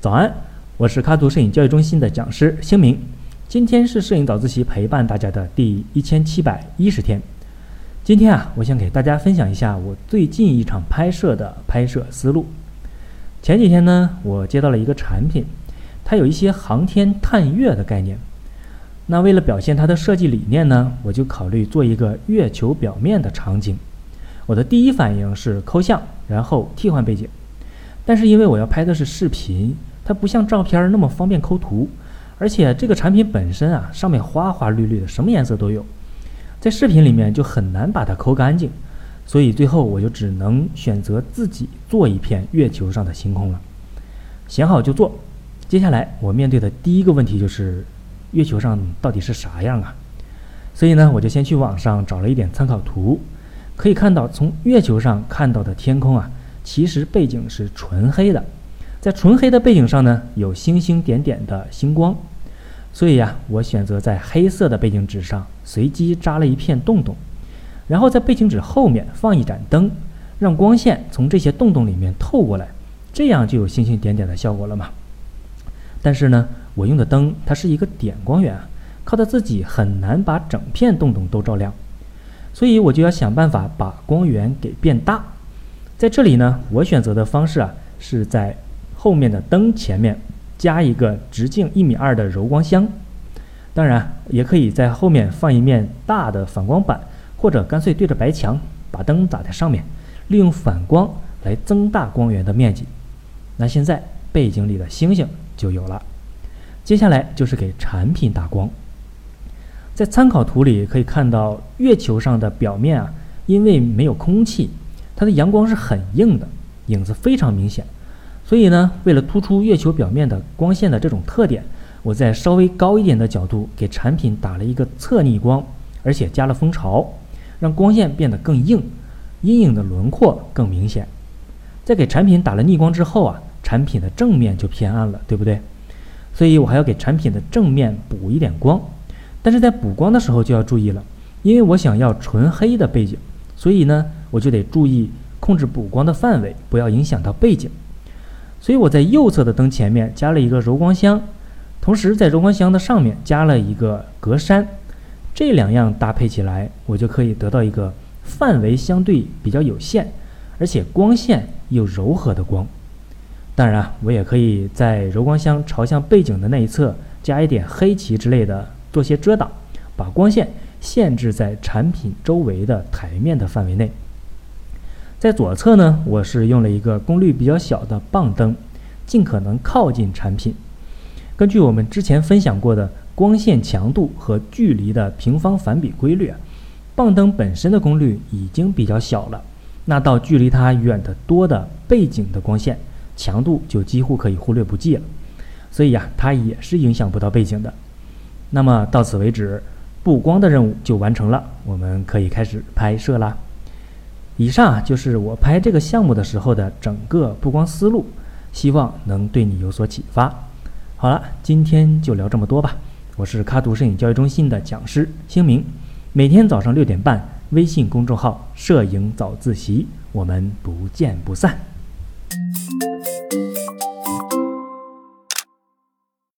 早安，我是卡图摄影教育中心的讲师星明。今天是摄影早自习陪伴大家的第一千七百一十天。今天啊，我想给大家分享一下我最近一场拍摄的拍摄思路。前几天呢，我接到了一个产品，它有一些航天探月的概念。那为了表现它的设计理念呢，我就考虑做一个月球表面的场景。我的第一反应是抠像，然后替换背景。但是因为我要拍的是视频。它不像照片那么方便抠图，而且这个产品本身啊，上面花花绿绿的，什么颜色都有，在视频里面就很难把它抠干净，所以最后我就只能选择自己做一片月球上的星空了。想好就做，接下来我面对的第一个问题就是，月球上到底是啥样啊？所以呢，我就先去网上找了一点参考图，可以看到从月球上看到的天空啊，其实背景是纯黑的。在纯黑的背景上呢，有星星点点的星光，所以呀，我选择在黑色的背景纸上随机扎了一片洞洞，然后在背景纸后面放一盏灯，让光线从这些洞洞里面透过来，这样就有星星点点的效果了嘛。但是呢，我用的灯它是一个点光源，靠它自己很难把整片洞洞都照亮，所以我就要想办法把光源给变大。在这里呢，我选择的方式啊是在。后面的灯前面加一个直径一米二的柔光箱，当然也可以在后面放一面大的反光板，或者干脆对着白墙把灯打在上面，利用反光来增大光源的面积。那现在背景里的星星就有了。接下来就是给产品打光。在参考图里可以看到，月球上的表面啊，因为没有空气，它的阳光是很硬的，影子非常明显。所以呢，为了突出月球表面的光线的这种特点，我在稍微高一点的角度给产品打了一个侧逆光，而且加了蜂巢，让光线变得更硬，阴影的轮廓更明显。在给产品打了逆光之后啊，产品的正面就偏暗了，对不对？所以我还要给产品的正面补一点光。但是在补光的时候就要注意了，因为我想要纯黑的背景，所以呢，我就得注意控制补光的范围，不要影响到背景。所以我在右侧的灯前面加了一个柔光箱，同时在柔光箱的上面加了一个格栅，这两样搭配起来，我就可以得到一个范围相对比较有限，而且光线又柔和的光。当然，我也可以在柔光箱朝向背景的那一侧加一点黑棋之类的，做些遮挡，把光线限制在产品周围的台面的范围内。在左侧呢，我是用了一个功率比较小的棒灯，尽可能靠近产品。根据我们之前分享过的光线强度和距离的平方反比规律，棒灯本身的功率已经比较小了，那到距离它远得多的背景的光线强度就几乎可以忽略不计了。所以呀，它也是影响不到背景的。那么到此为止，布光的任务就完成了，我们可以开始拍摄啦。以上就是我拍这个项目的时候的整个布光思路，希望能对你有所启发。好了，今天就聊这么多吧。我是卡图摄影教育中心的讲师星明，每天早上六点半，微信公众号“摄影早自习”，我们不见不散。